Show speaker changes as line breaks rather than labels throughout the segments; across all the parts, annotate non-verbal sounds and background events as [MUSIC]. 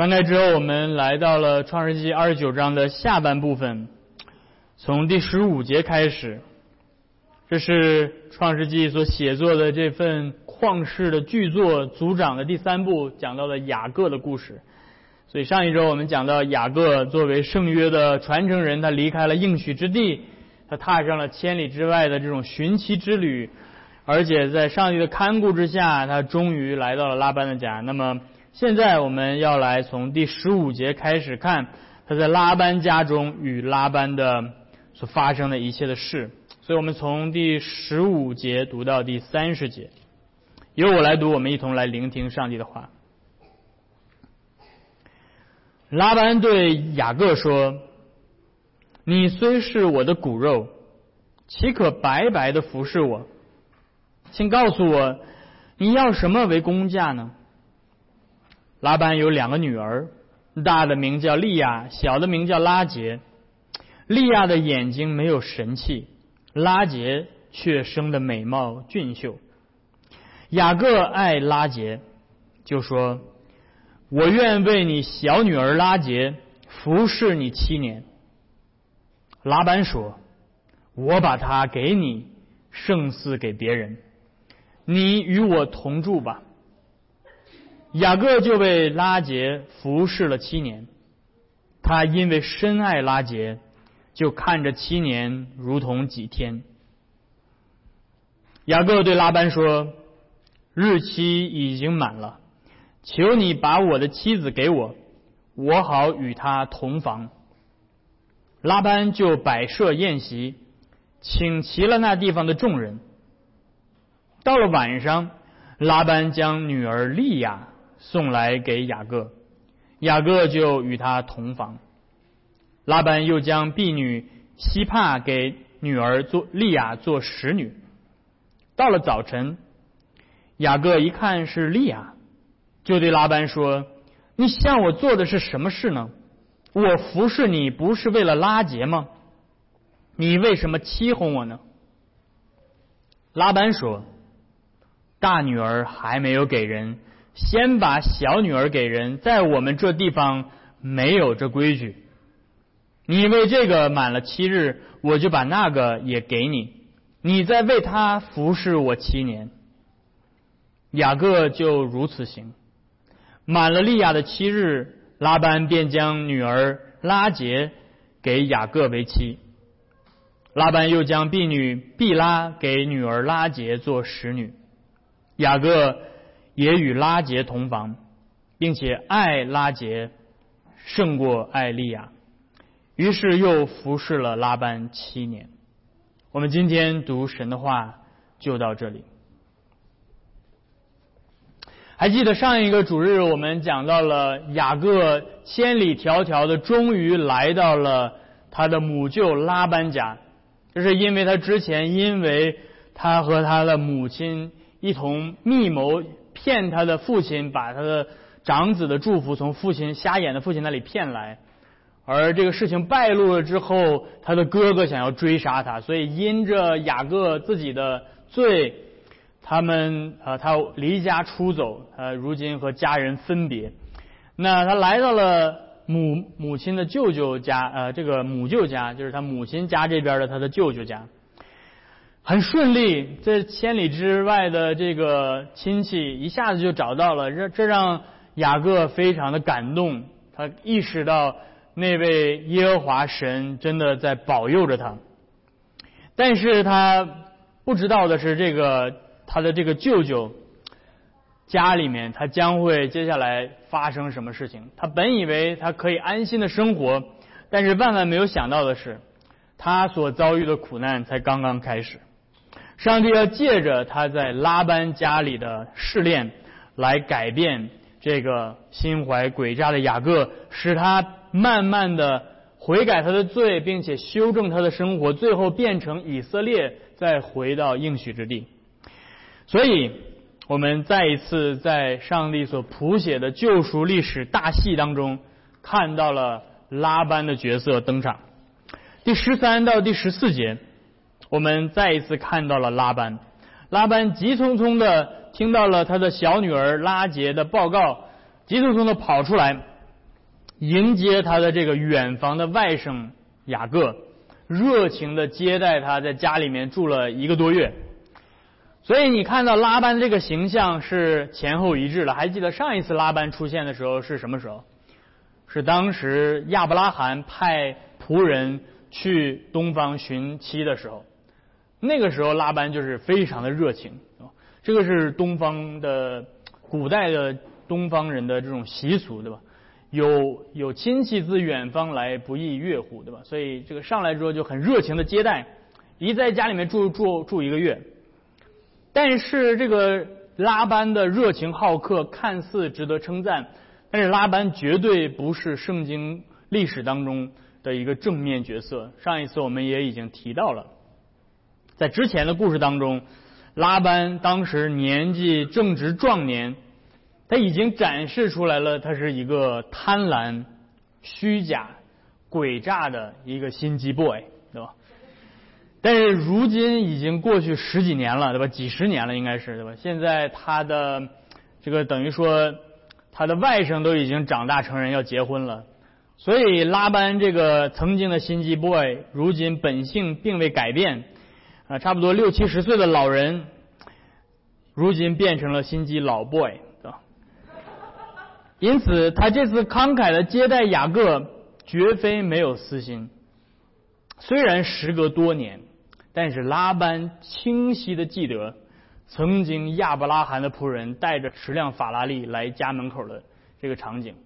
翻开之后，我们来到了创世纪二十九章的下半部分，从第十五节开始。这是创世纪所写作的这份旷世的巨作组长的第三部，讲到了雅各的故事。所以上一周我们讲到雅各作为圣约的传承人，他离开了应许之地，他踏上了千里之外的这种寻奇之旅，而且在上帝的看顾之下，他终于来到了拉班的家。那么现在我们要来从第十五节开始看他在拉班家中与拉班的所发生的一切的事。所以我们从第十五节读到第三十节，由我来读，我们一同来聆听上帝的话。拉班对雅各说：“你虽是我的骨肉，岂可白白的服侍我？请告诉我，你要什么为工价呢？”拉班有两个女儿，大的名叫利亚，小的名叫拉杰。利亚的眼睛没有神气。拉杰却生得美貌俊秀，雅各爱拉杰，就说：“我愿为你小女儿拉杰服侍你七年。”拉班说：“我把她给你，胜似给别人。你与我同住吧。”雅各就被拉杰服侍了七年，他因为深爱拉杰。就看着七年如同几天。雅各对拉班说：“日期已经满了，求你把我的妻子给我，我好与她同房。”拉班就摆设宴席，请齐了那地方的众人。到了晚上，拉班将女儿利亚送来给雅各，雅各就与他同房。拉班又将婢女希帕给女儿做利亚做使女。到了早晨，雅各一看是利亚，就对拉班说：“你向我做的是什么事呢？我服侍你不是为了拉结吗？你为什么欺哄我呢？”拉班说：“大女儿还没有给人，先把小女儿给人，在我们这地方没有这规矩。”你为这个满了七日，我就把那个也给你。你再为他服侍我七年。雅各就如此行。满了利亚的七日，拉班便将女儿拉杰给雅各为妻。拉班又将婢女毕拉给女儿拉杰做使女。雅各也与拉杰同房，并且爱拉杰胜过爱利亚。于是又服侍了拉班七年。我们今天读神的话就到这里。还记得上一个主日我们讲到了雅各千里迢迢的，终于来到了他的母舅拉班家，这是因为他之前因为他和他的母亲一同密谋骗他的父亲，把他的长子的祝福从父亲瞎眼的父亲那里骗来。而这个事情败露了之后，他的哥哥想要追杀他，所以因着雅各自己的罪，他们呃他离家出走，呃如今和家人分别。那他来到了母母亲的舅舅家，呃这个母舅家，就是他母亲家这边的他的舅舅家，很顺利，这千里之外的这个亲戚一下子就找到了，这这让雅各非常的感动，他意识到。那位耶和华神真的在保佑着他，但是他不知道的是，这个他的这个舅舅家里面，他将会接下来发生什么事情？他本以为他可以安心的生活，但是万万没有想到的是，他所遭遇的苦难才刚刚开始。上帝要借着他在拉班家里的试炼，来改变这个心怀诡诈的雅各，使他。慢慢的悔改他的罪，并且修正他的生活，最后变成以色列，再回到应许之地。所以，我们再一次在上帝所谱写的救赎历史大戏当中，看到了拉班的角色登场。第十三到第十四节，我们再一次看到了拉班。拉班急匆匆的听到了他的小女儿拉杰的报告，急匆匆的跑出来。迎接他的这个远房的外甥雅各，热情的接待他，在家里面住了一个多月。所以你看到拉班这个形象是前后一致了。还记得上一次拉班出现的时候是什么时候？是当时亚伯拉罕派仆人去东方寻妻的时候。那个时候拉班就是非常的热情。这个是东方的古代的东方人的这种习俗，对吧？有有亲戚自远方来，不亦乐乎，对吧？所以这个上来之后就很热情的接待，一在家里面住住住一个月。但是这个拉班的热情好客看似值得称赞，但是拉班绝对不是圣经历史当中的一个正面角色。上一次我们也已经提到了，在之前的故事当中，拉班当时年纪正值壮年，他已经展示出来了，他是一个贪婪、虚假、诡诈的一个心机 boy，对吧？但是如今已经过去十几年了，对吧？几十年了，应该是对吧？现在他的这个等于说，他的外甥都已经长大成人，要结婚了。所以拉班这个曾经的心机 boy，如今本性并未改变，啊，差不多六七十岁的老人，如今变成了心机老 boy，对吧？因此，他这次慷慨的接待雅各，绝非没有私心。虽然时隔多年。但是拉班清晰的记得，曾经亚伯拉罕的仆人带着十辆法拉利来家门口的这个场景，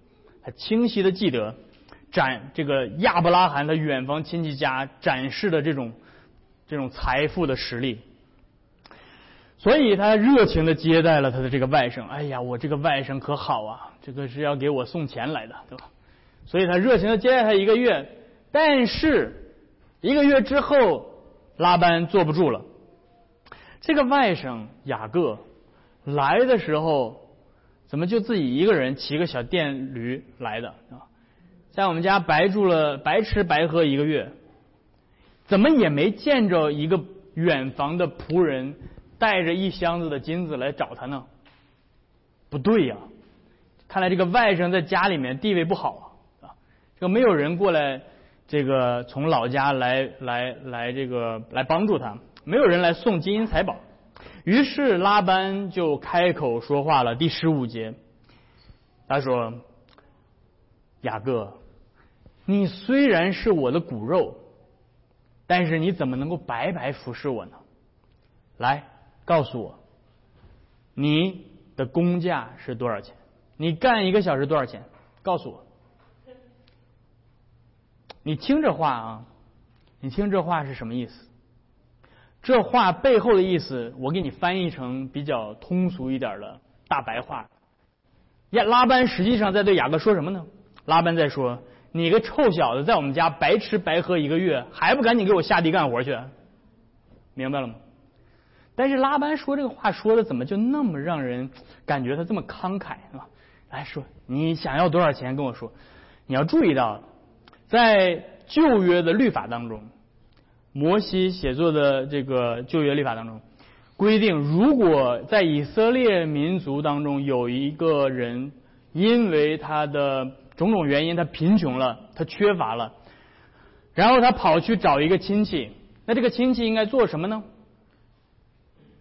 他清晰的记得展这个亚伯拉罕的远房亲戚家展示的这种这种财富的实力，所以他热情的接待了他的这个外甥。哎呀，我这个外甥可好啊，这个是要给我送钱来的，对吧？所以他热情的接待他一个月，但是一个月之后。拉班坐不住了，这个外甥雅各来的时候，怎么就自己一个人骑个小电驴来的？在我们家白住了，白吃白喝一个月，怎么也没见着一个远房的仆人带着一箱子的金子来找他呢？不对呀，看来这个外甥在家里面地位不好啊，这个没有人过来。这个从老家来来来，这个来帮助他，没有人来送金银财宝，于是拉班就开口说话了。第十五节，他说：“雅各，你虽然是我的骨肉，但是你怎么能够白白服侍我呢？来，告诉我，你的工价是多少钱？你干一个小时多少钱？告诉我。”你听这话啊，你听这话是什么意思？这话背后的意思，我给你翻译成比较通俗一点的大白话。亚拉班实际上在对雅各说什么呢？拉班在说：“你个臭小子，在我们家白吃白喝一个月，还不赶紧给我下地干活去？”明白了吗？但是拉班说这个话说的怎么就那么让人感觉他这么慷慨是吧？来说，你想要多少钱跟我说？你要注意到。在旧约的律法当中，摩西写作的这个旧约律法当中规定，如果在以色列民族当中有一个人因为他的种种原因他贫穷了，他缺乏了，然后他跑去找一个亲戚，那这个亲戚应该做什么呢？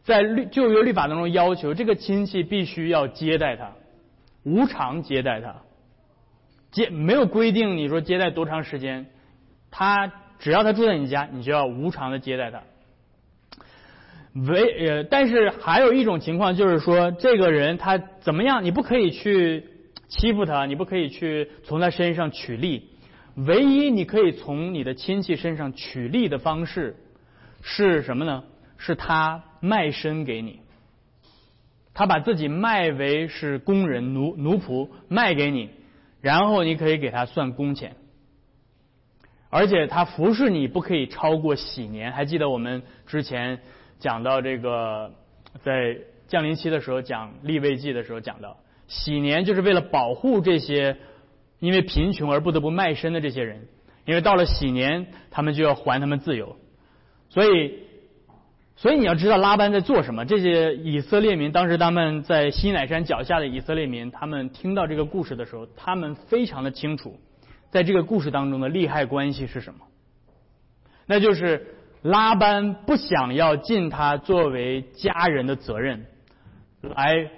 在律旧约律法当中要求，这个亲戚必须要接待他，无偿接待他。接没有规定，你说接待多长时间？他只要他住在你家，你就要无偿的接待他。唯呃，但是还有一种情况，就是说这个人他怎么样，你不可以去欺负他，你不可以去从他身上取利。唯一你可以从你的亲戚身上取利的方式是什么呢？是他卖身给你，他把自己卖为是工人奴奴仆卖给你。然后你可以给他算工钱，而且他服侍你不可以超过喜年。还记得我们之前讲到这个，在降临期的时候讲立位记的时候讲到，喜年就是为了保护这些因为贫穷而不得不卖身的这些人，因为到了喜年，他们就要还他们自由，所以。所以你要知道拉班在做什么。这些以色列民当时他们在西乃山脚下的以色列民，他们听到这个故事的时候，他们非常的清楚，在这个故事当中的利害关系是什么？那就是拉班不想要尽他作为家人的责任，来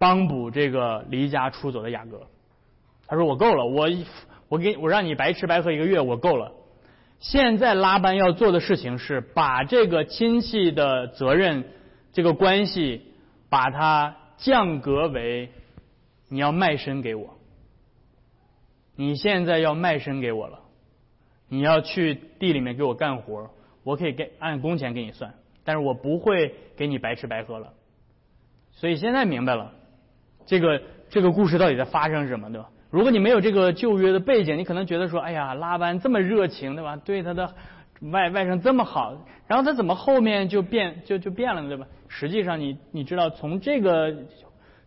帮补这个离家出走的雅各。他说：“我够了，我我给我让你白吃白喝一个月，我够了。现在拉班要做的事情是把这个亲戚的责任，这个关系，把它降格为你要卖身给我。你现在要卖身给我了。”你要去地里面给我干活，我可以给按工钱给你算，但是我不会给你白吃白喝了。所以现在明白了，这个这个故事到底在发生什么，对吧？如果你没有这个旧约的背景，你可能觉得说，哎呀，拉班这么热情，对吧？对他的外外甥这么好，然后他怎么后面就变就就变了呢，对吧？实际上，你你知道，从这个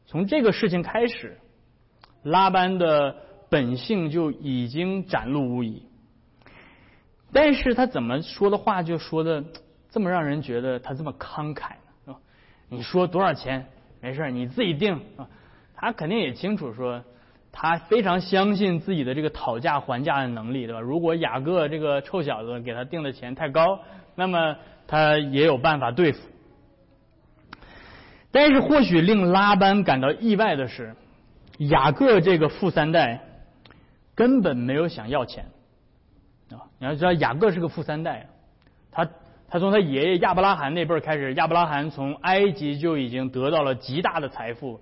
从这个事情开始，拉班的本性就已经展露无遗。但是他怎么说的话就说的这么让人觉得他这么慷慨呢？你说多少钱？没事你自己定啊。他肯定也清楚说，他非常相信自己的这个讨价还价的能力，对吧？如果雅各这个臭小子给他定的钱太高，那么他也有办法对付。但是或许令拉班感到意外的是，雅各这个富三代根本没有想要钱。你要知道，雅各是个富三代，他他从他爷爷亚伯拉罕那辈儿开始，亚伯拉罕从埃及就已经得到了极大的财富，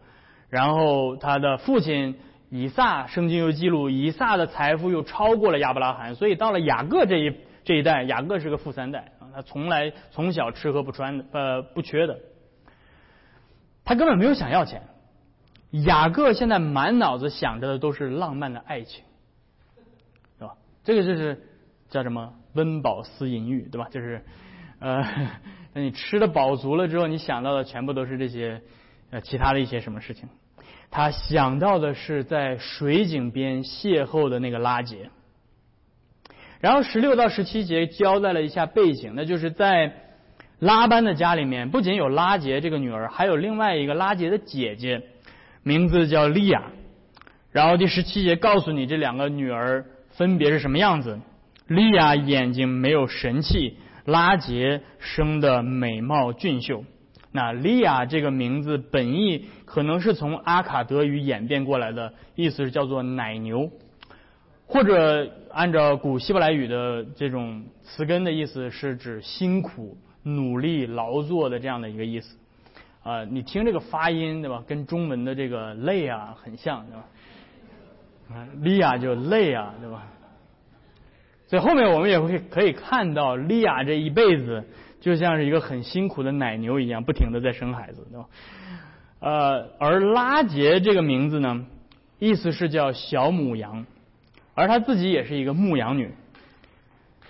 然后他的父亲以撒，圣经又记录以撒的财富又超过了亚伯拉罕，所以到了雅各这一这一代，雅各是个富三代啊，他从来从小吃喝不穿的，呃不缺的，他根本没有想要钱，雅各现在满脑子想着的都是浪漫的爱情，是吧？这个就是。叫什么温饱思淫欲，对吧？就是，呃，那你吃的饱足了之后，你想到的全部都是这些呃其他的一些什么事情？他想到的是在水井边邂逅的那个拉杰。然后十六到十七节交代了一下背景，那就是在拉班的家里面，不仅有拉杰这个女儿，还有另外一个拉杰的姐姐，名字叫利亚。然后第十七节告诉你这两个女儿分别是什么样子。利亚眼睛没有神气，拉杰生的美貌俊秀。那利亚这个名字本意可能是从阿卡德语演变过来的，意思是叫做奶牛，或者按照古希伯来语的这种词根的意思是指辛苦、努力、劳作的这样的一个意思。啊，你听这个发音对吧？跟中文的这个累啊很像对吧？啊，利亚就累啊对吧？所以后面我们也会可以看到，利亚这一辈子就像是一个很辛苦的奶牛一样，不停的在生孩子，对吧？呃，而拉杰这个名字呢，意思是叫小母羊，而她自己也是一个牧羊女。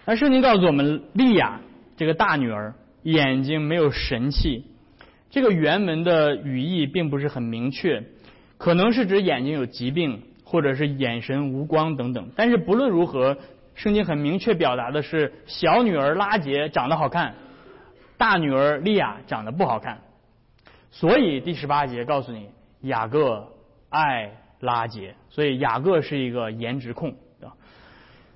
那圣经告诉我们，利亚这个大女儿眼睛没有神气，这个原文的语义并不是很明确，可能是指眼睛有疾病，或者是眼神无光等等。但是不论如何。圣经很明确表达的是，小女儿拉杰长得好看，大女儿利亚长得不好看。所以第十八节告诉你，雅各爱拉杰，所以雅各是一个颜值控，对吧？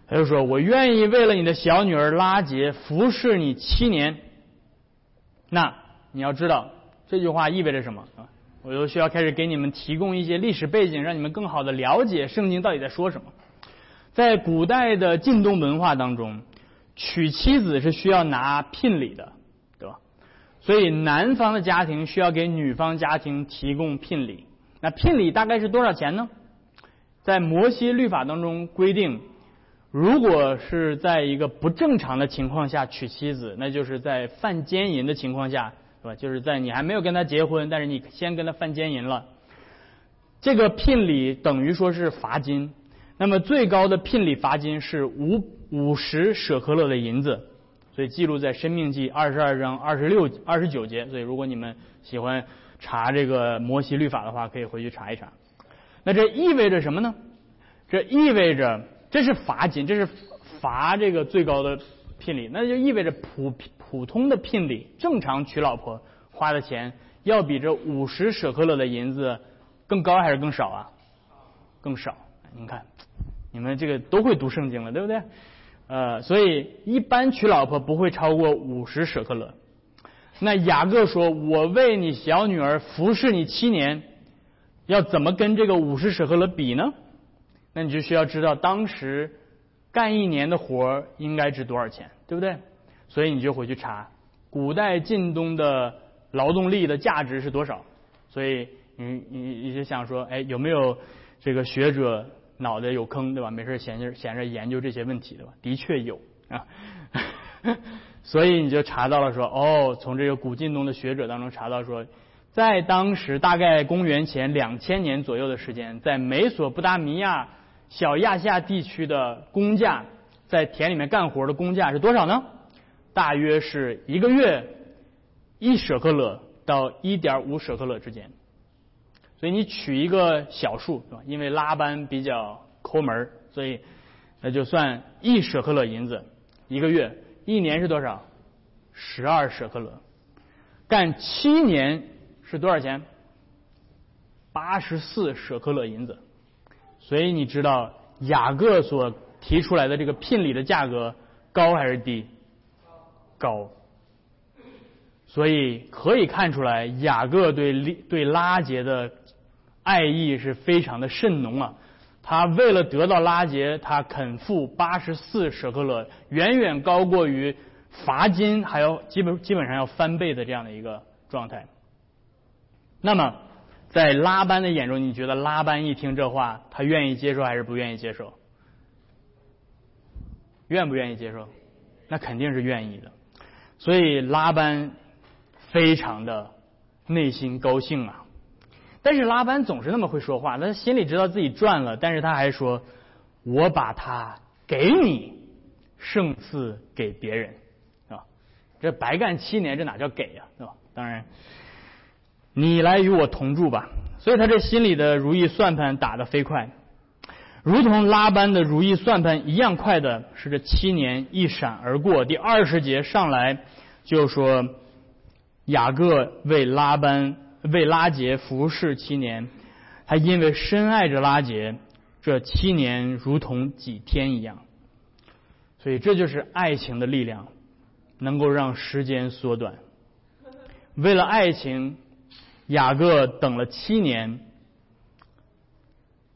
他就说：“我愿意为了你的小女儿拉杰服侍你七年。”那你要知道这句话意味着什么啊？我就需要开始给你们提供一些历史背景，让你们更好的了解圣经到底在说什么。在古代的晋东文化当中，娶妻子是需要拿聘礼的，所以男方的家庭需要给女方家庭提供聘礼。那聘礼大概是多少钱呢？在摩西律法当中规定，如果是在一个不正常的情况下娶妻子，那就是在犯奸淫的情况下，对吧？就是在你还没有跟他结婚，但是你先跟他犯奸淫了，这个聘礼等于说是罚金。那么最高的聘礼罚金是五五十舍克勒的银子，所以记录在《生命记》二十二章二十六二十九节。所以如果你们喜欢查这个摩西律法的话，可以回去查一查。那这意味着什么呢？这意味着这是罚金，这是罚这个最高的聘礼。那就意味着普普通的聘礼，正常娶老婆花的钱，要比这五十舍克勒的银子更高还是更少啊？更少。你看。你们这个都会读圣经了，对不对？呃，所以一般娶老婆不会超过五十舍克勒。那雅各说：“我为你小女儿服侍你七年，要怎么跟这个五十舍克勒比呢？那你就需要知道当时干一年的活应该值多少钱，对不对？所以你就回去查古代晋东的劳动力的价值是多少。所以你你你就想说，哎，有没有这个学者脑袋有坑，对吧？没事闲着闲着研究这些问题，对吧？的确有啊。[LAUGHS] ”所以你就查到了说，哦，从这个古晋东的学者当中查到说，在当时大概公元前两千年左右的时间，在美索不达米亚小亚细亚地区的工价，在田里面干活的工价是多少呢？大约是一个月一舍克勒到一点五舍克勒之间。所以你取一个小数，是吧？因为拉班比较抠门所以那就算一舍克勒银子一个月。一年是多少？十二舍克勒，干七年是多少钱？八十四舍克勒银子。所以你知道雅各所提出来的这个聘礼的价格高还是低？高。所以可以看出来，雅各对对拉杰的爱意是非常的甚浓啊。他为了得到拉杰，他肯付八十四舍克勒，远远高过于罚金还要基本基本上要翻倍的这样的一个状态。那么，在拉班的眼中，你觉得拉班一听这话，他愿意接受还是不愿意接受？愿不愿意接受？那肯定是愿意的。所以拉班非常的内心高兴啊。但是拉班总是那么会说话，他心里知道自己赚了，但是他还说：“我把它给你，胜似给别人，啊，这白干七年，这哪叫给呀，对吧？当然，你来与我同住吧。所以他这心里的如意算盘打得飞快，如同拉班的如意算盘一样快的是这七年一闪而过。第二十节上来就说雅各为拉班。为拉杰服侍七年，他因为深爱着拉杰，这七年如同几天一样。所以这就是爱情的力量，能够让时间缩短。为了爱情，雅各等了七年，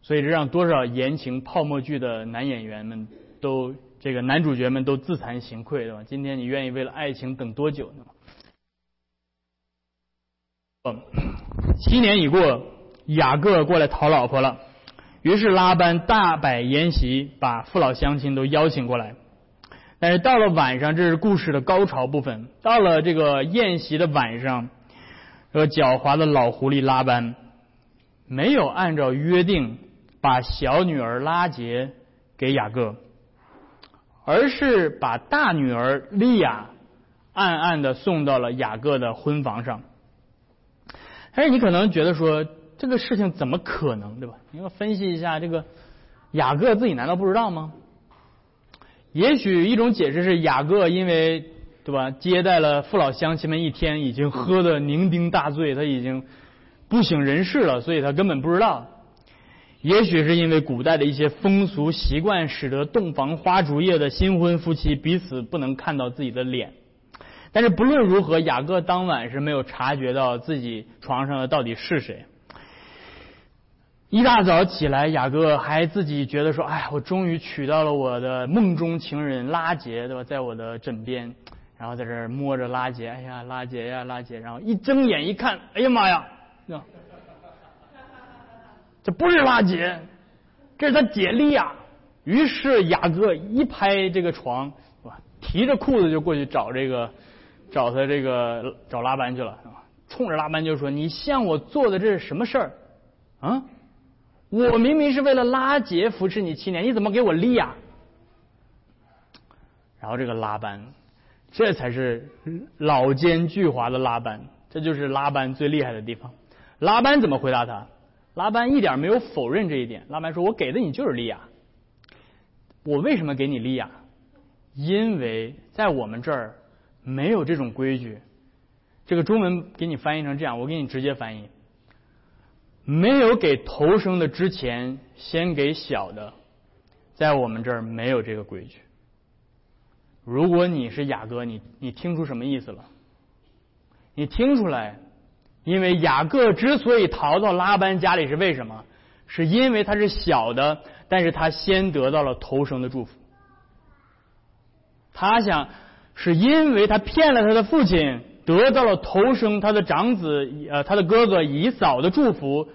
所以这让多少言情泡沫剧的男演员们都这个男主角们都自惭形愧，对吧？今天你愿意为了爱情等多久呢？七年已过，雅各过来讨老婆了。于是拉班大摆筵席，把父老乡亲都邀请过来。但是到了晚上，这是故事的高潮部分。到了这个宴席的晚上，这个狡猾的老狐狸拉班没有按照约定把小女儿拉杰给雅各，而是把大女儿利亚暗暗的送到了雅各的婚房上。但是你可能觉得说这个事情怎么可能，对吧？你要分析一下这个雅各自己难道不知道吗？也许一种解释是雅各因为对吧接待了父老乡亲们一天，已经喝得酩酊大醉，他已经不省人事了，所以他根本不知道。也许是因为古代的一些风俗习惯，使得洞房花烛夜的新婚夫妻彼此不能看到自己的脸。但是不论如何，雅各当晚是没有察觉到自己床上的到底是谁。一大早起来，雅各还自己觉得说：“哎，我终于娶到了我的梦中情人拉杰，对吧？在我的枕边，然后在这儿摸着拉杰，哎呀，拉杰呀，拉杰。然后一睁眼一看，哎呀妈呀，这不是拉杰，这是他姐利亚。于是雅各一拍这个床，提着裤子就过去找这个。找他这个找拉班去了，冲着拉班就说：“你向我做的这是什么事儿？啊，我明明是为了拉杰扶持你七年，你怎么给我立呀？”然后这个拉班，这才是老奸巨猾的拉班，这就是拉班最厉害的地方。拉班怎么回答他？拉班一点没有否认这一点。拉班说：“我给的你就是利亚，我为什么给你利亚？因为在我们这儿。”没有这种规矩，这个中文给你翻译成这样，我给你直接翻译：没有给头生的之前先给小的，在我们这儿没有这个规矩。如果你是雅各，你你听出什么意思了？你听出来，因为雅各之所以逃到拉班家里是为什么？是因为他是小的，但是他先得到了头生的祝福。他想，是因为他骗了他的父亲，得到了头生他的长子呃他的哥哥以扫的祝福，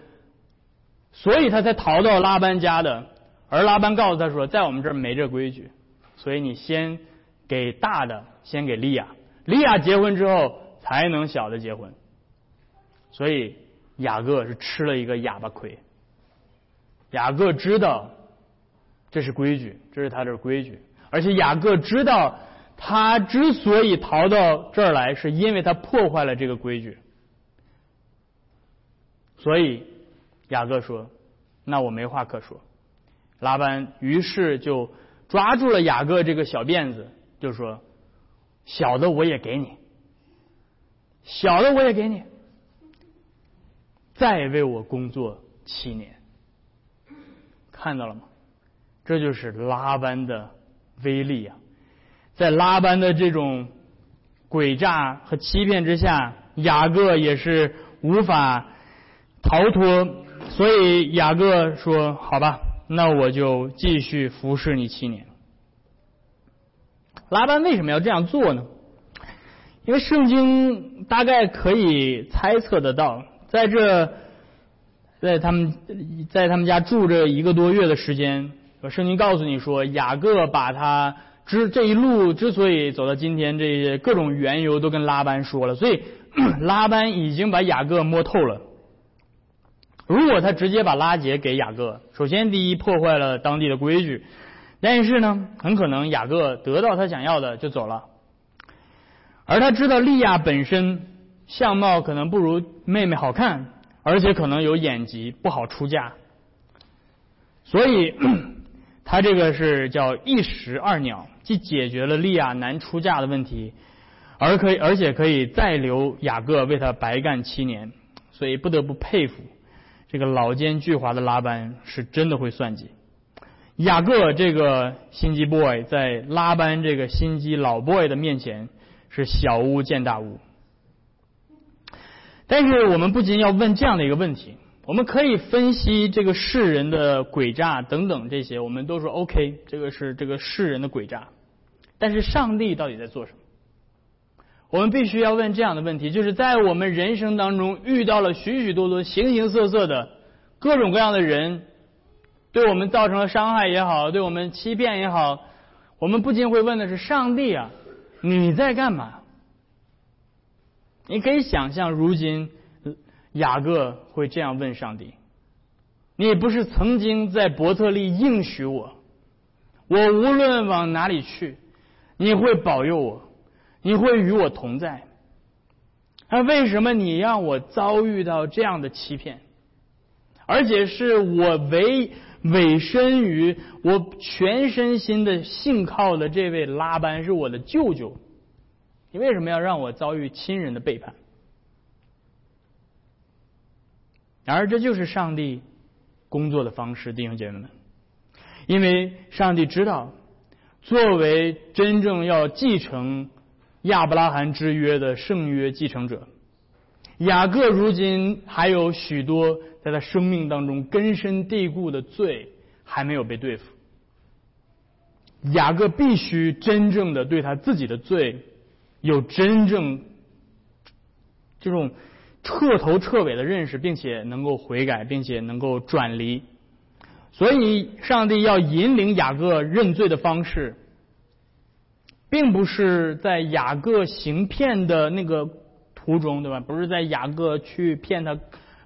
所以他才逃到拉班家的。而拉班告诉他说，在我们这儿没这规矩，所以你先给大的，先给利亚，利亚结婚之后。才能小的结婚，所以雅各是吃了一个哑巴亏。雅各知道这是规矩，这是他的规矩，而且雅各知道他之所以逃到这儿来，是因为他破坏了这个规矩。所以雅各说：“那我没话可说。”拉班于是就抓住了雅各这个小辫子，就说：“小的我也给你。”小的我也给你，再为我工作七年，看到了吗？这就是拉班的威力啊！在拉班的这种诡诈和欺骗之下，雅各也是无法逃脱。所以雅各说：“好吧，那我就继续服侍你七年。”拉班为什么要这样做呢？因为圣经大概可以猜测得到，在这，在他们在他们家住着一个多月的时间，圣经告诉你说，雅各把他之这一路之所以走到今天，这些各种缘由都跟拉班说了，所以 [CLEARS THROAT] 拉班已经把雅各摸透了。如果他直接把拉结给雅各，首先第一破坏了当地的规矩，但是呢，很可能雅各得到他想要的就走了。而他知道利亚本身相貌可能不如妹妹好看，而且可能有眼疾，不好出嫁，所以 [CLEARS THROAT] 他这个是叫一石二鸟，既解决了利亚难出嫁的问题，而可以而且可以再留雅各为他白干七年，所以不得不佩服这个老奸巨猾的拉班是真的会算计。雅各这个心机 boy 在拉班这个心机老 boy 的面前。是小巫见大巫，但是我们不仅要问这样的一个问题，我们可以分析这个世人的诡诈等等这些，我们都说 OK，这个是这个世人的诡诈，但是上帝到底在做什么？我们必须要问这样的问题，就是在我们人生当中遇到了许许多多形形色色的各种各样的人，对我们造成了伤害也好，对我们欺骗也好，我们不禁会问的是上帝啊。你在干嘛？你可以想象，如今雅各会这样问上帝：“你不是曾经在伯特利应许我，我无论往哪里去，你会保佑我，你会与我同在？那为什么你让我遭遇到这样的欺骗？而且是我委委身于我全身心的信靠的这位拉班是我的舅舅，你为什么要让我遭遇亲人的背叛？然而，这就是上帝工作的方式，弟兄姐妹们，因为上帝知道，作为真正要继承亚伯拉罕之约的圣约继承者，雅各如今还有许多。在他生命当中根深蒂固的罪还没有被对付，雅各必须真正的对他自己的罪有真正这种彻头彻尾的认识，并且能够悔改，并且能够转离。所以，上帝要引领雅各认罪的方式，并不是在雅各行骗的那个途中，对吧？不是在雅各去骗他。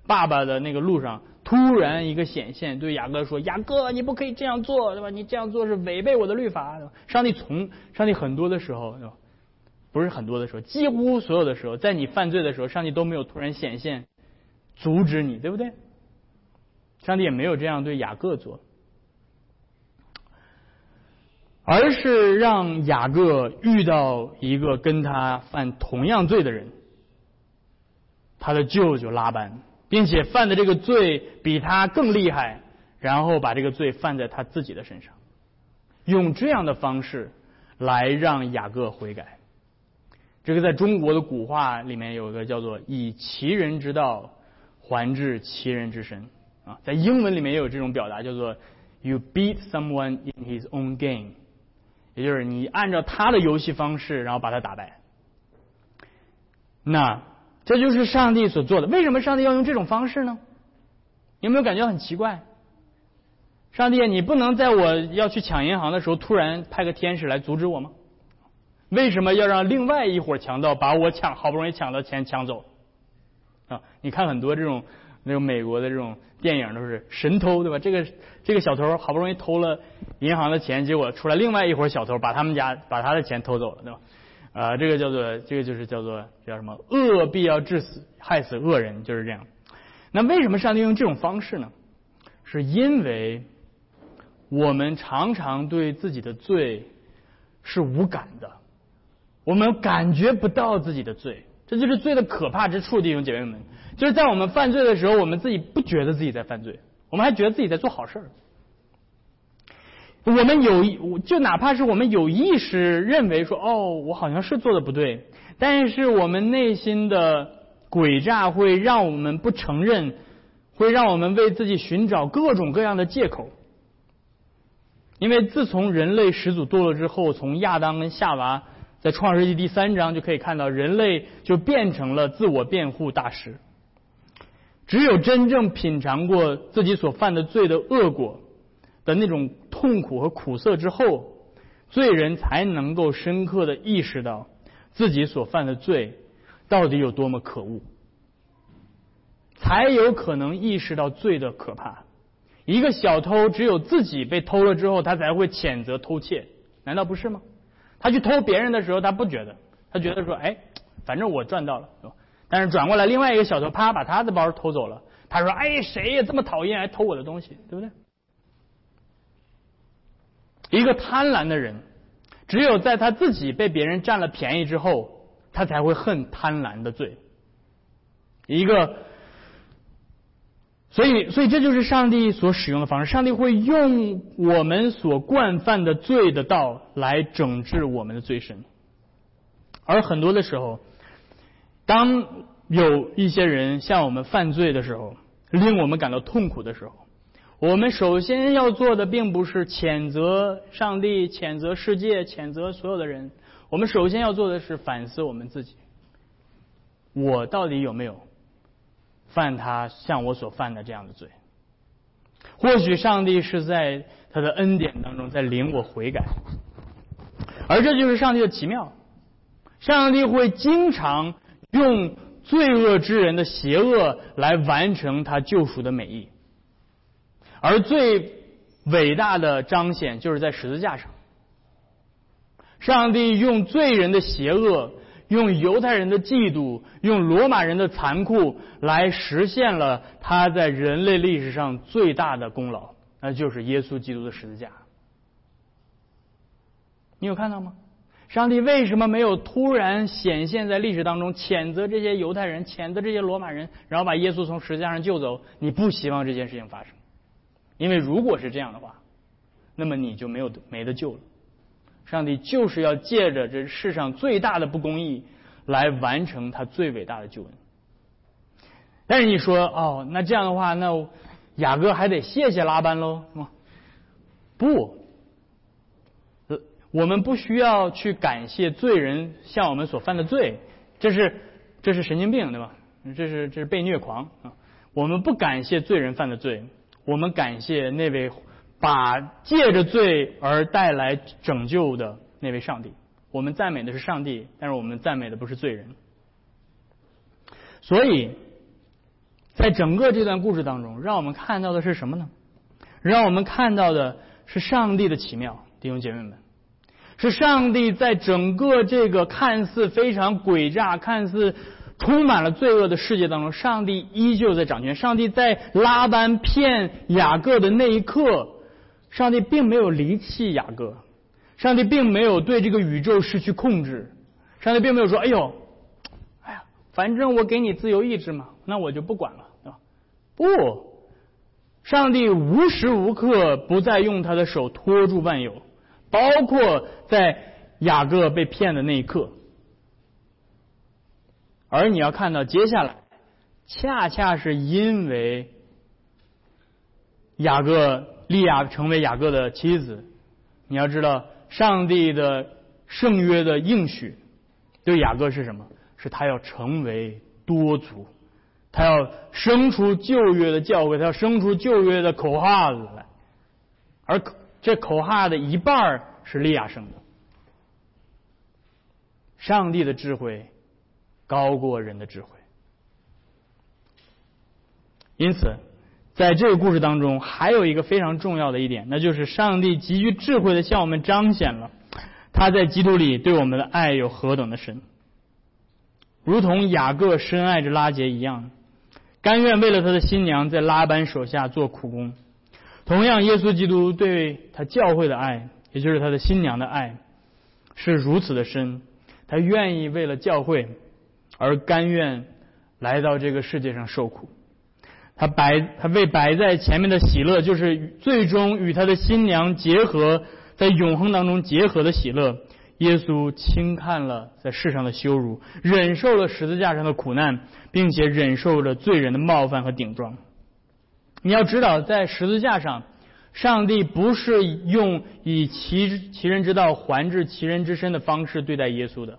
爸爸的那个路上，突然一个显现，对雅各说：“雅各，你不可以这样做，对吧？你这样做是违背我的律法。”上帝从上帝很多的时候，对吧？不是很多的时候，几乎所有的时候，在你犯罪的时候，上帝都没有突然显现阻止你，对不对？上帝也没有这样对雅各做，而是让雅各遇到一个跟他犯同样罪的人，他的舅舅拉班。并且犯的这个罪比他更厉害，然后把这个罪犯在他自己的身上。用这样的方式来让雅各悔改。这个在中国的古话里面有一个叫做“以其人之道还治其人之身”啊，在英文里面也有这种表达，叫做 “You beat someone in his own game”，也就是你按照他的游戏方式，然后把他打败。那这就是上帝所做的。为什么上帝要用这种方式呢？有没有感觉很奇怪？上帝，你不能在我要去抢银行的时候，突然派个天使来阻止我吗？为什么要让另外一伙强盗把我抢好不容易抢到钱抢走？啊，你看很多这种那种美国的这种电影都是神偷对吧？这个这个小偷好不容易偷了银行的钱，结果出来另外一伙小偷把他们家把他的钱偷走了对吧？啊，这个叫做这个就是叫做叫什么？恶必要致死，害死恶人就是这样。那为什么上帝用这种方式呢？是因为我们常常对自己的罪是无感的。我们感觉不到自己的罪，这就是罪的可怕之处，弟兄姐妹们。就是在我们犯罪的时候，我们自己不觉得自己在犯罪，我们还觉得自己在做好事儿。我们有，就哪怕是我们有意识认为说，哦，我好像是做的不对，但是我们内心的诡诈会让我们不承认，会让我们为自己寻找各种各样的借口。因为自从人类始祖堕落之后，从亚当跟夏娃。在创世纪第三章就可以看到，人类就变成了自我辩护大师。只有真正品尝过自己所犯的罪的恶果的那种痛苦和苦涩之后，罪人才能够深刻的意识到自己所犯的罪到底有多么可恶，才有可能意识到罪的可怕。一个小偷只有自己被偷了之后，他才会谴责偷窃，难道不是吗？他去偷别人的时候，他不觉得，他觉得说，哎，反正我赚到了，是吧？但是转过来，另外一个小偷啪把他的包偷走了，他说，哎，谁呀这么讨厌，还偷我的东西，对不对？一个贪婪的人，只有在他自己被别人占了便宜之后，他才会恨贪婪的罪。一个。所以，所以这就是上帝所使用的方式。上帝会用我们所惯犯的罪的道来整治我们的罪身。而很多的时候，当有一些人向我们犯罪的时候，令我们感到痛苦的时候，我们首先要做的并不是谴责上帝、谴责世界、谴责所有的人。我们首先要做的是反思我们自己：我到底有没有？犯他像我所犯的这样的罪，或许上帝是在他的恩典当中在领我悔改，而这就是上帝的奇妙。上帝会经常用罪恶之人的邪恶来完成他救赎的美意，而最伟大的彰显就是在十字架上，上帝用罪人的邪恶。用犹太人的嫉妒，用罗马人的残酷，来实现了他在人类历史上最大的功劳，那就是耶稣基督的十字架。你有看到吗？上帝为什么没有突然显现在历史当中，谴责这些犹太人，谴责这些罗马人，然后把耶稣从十字架上救走？你不希望这件事情发生，因为如果是这样的话，那么你就没有没得救了。上帝就是要借着这世上最大的不公义来完成他最伟大的救恩。但是你说哦，那这样的话，那雅各还得谢谢拉班喽，是吗？不，我们不需要去感谢罪人向我们所犯的罪，这是这是神经病，对吧？这是这是被虐狂啊！我们不感谢罪人犯的罪，我们感谢那位。把借着罪而带来拯救的那位上帝，我们赞美的是上帝，但是我们赞美的不是罪人。所以，在整个这段故事当中，让我们看到的是什么呢？让我们看到的是上帝的奇妙，弟兄姐妹们，是上帝在整个这个看似非常诡诈、看似充满了罪恶的世界当中，上帝依旧在掌权。上帝在拉班骗雅各的那一刻。上帝并没有离弃雅各，上帝并没有对这个宇宙失去控制，上帝并没有说：“哎呦，哎呀，反正我给你自由意志嘛，那我就不管了，对吧？”不，上帝无时无刻不在用他的手托住万有，包括在雅各被骗的那一刻。而你要看到接下来，恰恰是因为雅各利亚成为雅各的妻子，你要知道上帝的圣约的应许对雅各是什么？是他要成为多族，他要生出旧约的教会，他要生出旧约的口号子来，而这口号的一半是利亚生的。上帝的智慧。高过人的智慧，因此，在这个故事当中，还有一个非常重要的一点，那就是上帝极具智慧的向我们彰显了他在基督里对我们的爱有何等的深，如同雅各深爱着拉杰一样，甘愿为了他的新娘在拉班手下做苦工。同样，耶稣基督对他教会的爱，也就是他的新娘的爱，是如此的深，他愿意为了教会。而甘愿来到这个世界上受苦，他摆他为摆在前面的喜乐，就是最终与他的新娘结合，在永恒当中结合的喜乐。耶稣轻看了在世上的羞辱，忍受了十字架上的苦难，并且忍受了罪人的冒犯和顶撞。你要知道，在十字架上，上帝不是用以其其人之道还治其人之身的方式对待耶稣的。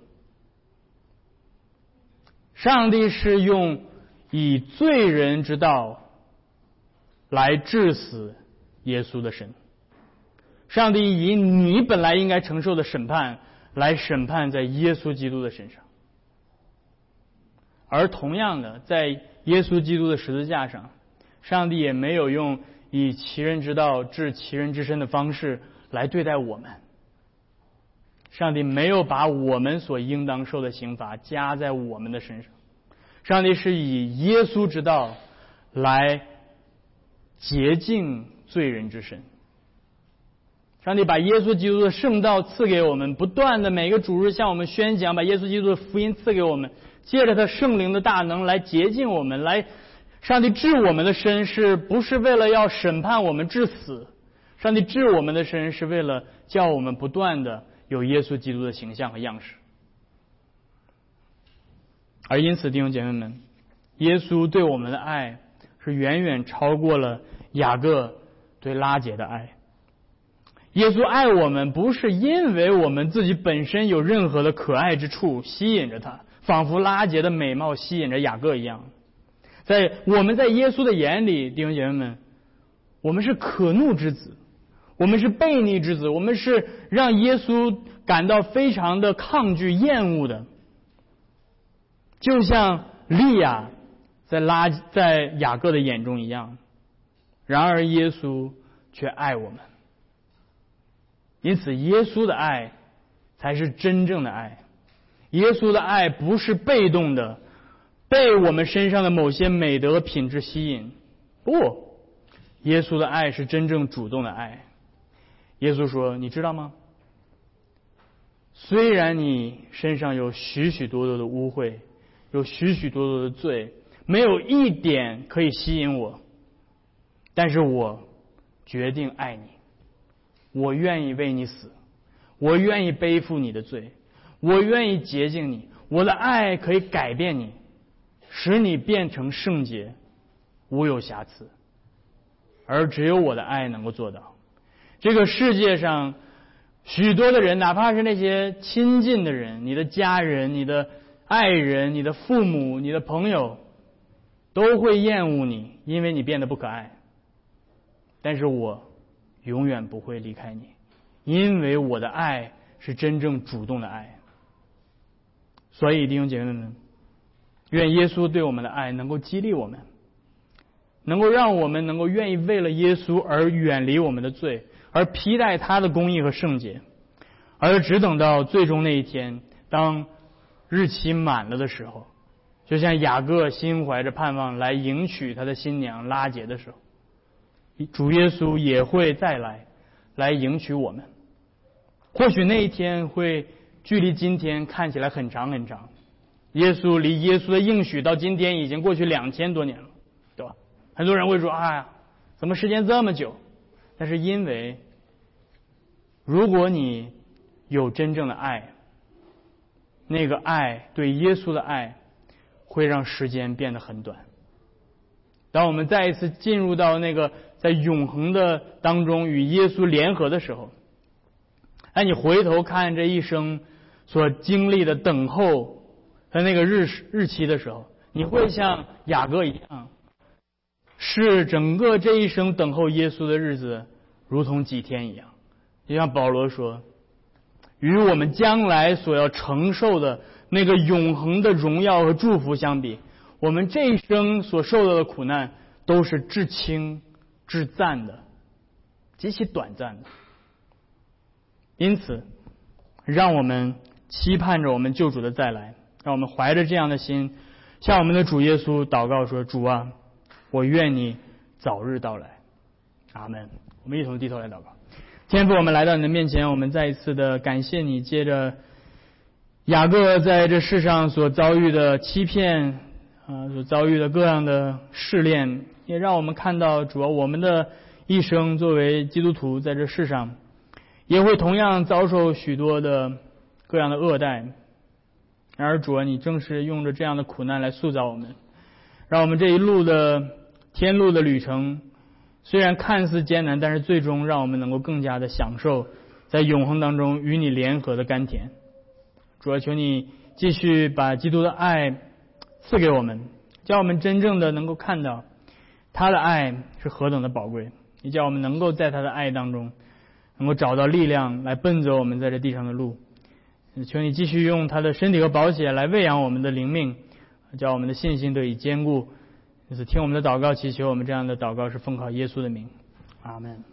上帝是用以罪人之道来致死耶稣的神。上帝以你本来应该承受的审判来审判在耶稣基督的身上，而同样的，在耶稣基督的十字架上，上帝也没有用以其人之道治其人之身的方式来对待我们。上帝没有把我们所应当受的刑罚加在我们的身上，上帝是以耶稣之道来洁净罪人之身。上帝把耶稣基督的圣道赐给我们，不断的每个主日向我们宣讲，把耶稣基督的福音赐给我们，借着他圣灵的大能来洁净我们，来上帝治我们的身，是不是为了要审判我们致死？上帝治我们的身，是为了叫我们不断的。有耶稣基督的形象和样式，而因此弟兄姐妹们，耶稣对我们的爱是远远超过了雅各对拉杰的爱。耶稣爱我们不是因为我们自己本身有任何的可爱之处吸引着他，仿佛拉杰的美貌吸引着雅各一样。在我们在耶稣的眼里，弟兄姐妹们，我们是可怒之子。我们是悖逆之子，我们是让耶稣感到非常的抗拒、厌恶的，就像利亚在拉在雅各的眼中一样。然而耶稣却爱我们，因此耶稣的爱才是真正的爱。耶稣的爱不是被动的，被我们身上的某些美德品质吸引。不，耶稣的爱是真正主动的爱。耶稣说：“你知道吗？虽然你身上有许许多多的污秽，有许许多多的罪，没有一点可以吸引我，但是我决定爱你，我愿意为你死，我愿意背负你的罪，我愿意洁净你，我的爱可以改变你，使你变成圣洁，无有瑕疵，而只有我的爱能够做到。”这个世界上，许多的人，哪怕是那些亲近的人，你的家人、你的爱人、你的父母、你的朋友，都会厌恶你，因为你变得不可爱。但是我永远不会离开你，因为我的爱是真正主动的爱。所以弟兄姐妹们，愿耶稣对我们的爱能够激励我们，能够让我们能够愿意为了耶稣而远离我们的罪。而披戴他的公义和圣洁，而只等到最终那一天，当日期满了的时候，就像雅各心怀着盼望来迎娶他的新娘拉结的时候，主耶稣也会再来，来迎娶我们。或许那一天会距离今天看起来很长很长，耶稣离耶稣的应许到今天已经过去两千多年了，对吧？很多人会说：“哎呀，怎么时间这么久？”但是因为，如果你有真正的爱，那个爱对耶稣的爱会让时间变得很短。当我们再一次进入到那个在永恒的当中与耶稣联合的时候，哎，你回头看这一生所经历的等候在那个日日期的时候，你会像雅各一样，是整个这一生等候耶稣的日子，如同几天一样。就像保罗说，与我们将来所要承受的那个永恒的荣耀和祝福相比。我们这一生所受到的苦难都是至轻至暂的，极其短暂的。因此，让我们期盼着我们救主的再来，让我们怀着这样的心，向我们的主耶稣祷告说：“主啊，我愿你早日到来。”阿门。我们一同低头来祷告。天父，我们来到你的面前，我们再一次的感谢你，借着雅各在这世上所遭遇的欺骗。啊，所遭遇的各样的试炼，也让我们看到，主要我们的一生作为基督徒在这世上，也会同样遭受许多的各样的恶待。然而，主啊，你正是用着这样的苦难来塑造我们，让我们这一路的天路的旅程，虽然看似艰难，但是最终让我们能够更加的享受在永恒当中与你联合的甘甜。主啊，求你继续把基督的爱。赐给我们，叫我们真正的能够看到他的爱是何等的宝贵，也叫我们能够在他的爱当中，能够找到力量来奔走我们在这地上的路。求你继续用他的身体和宝血来喂养我们的灵命，叫我们的信心得以坚固。就是听我们的祷告，祈求我们这样的祷告是奉靠耶稣的名，阿门。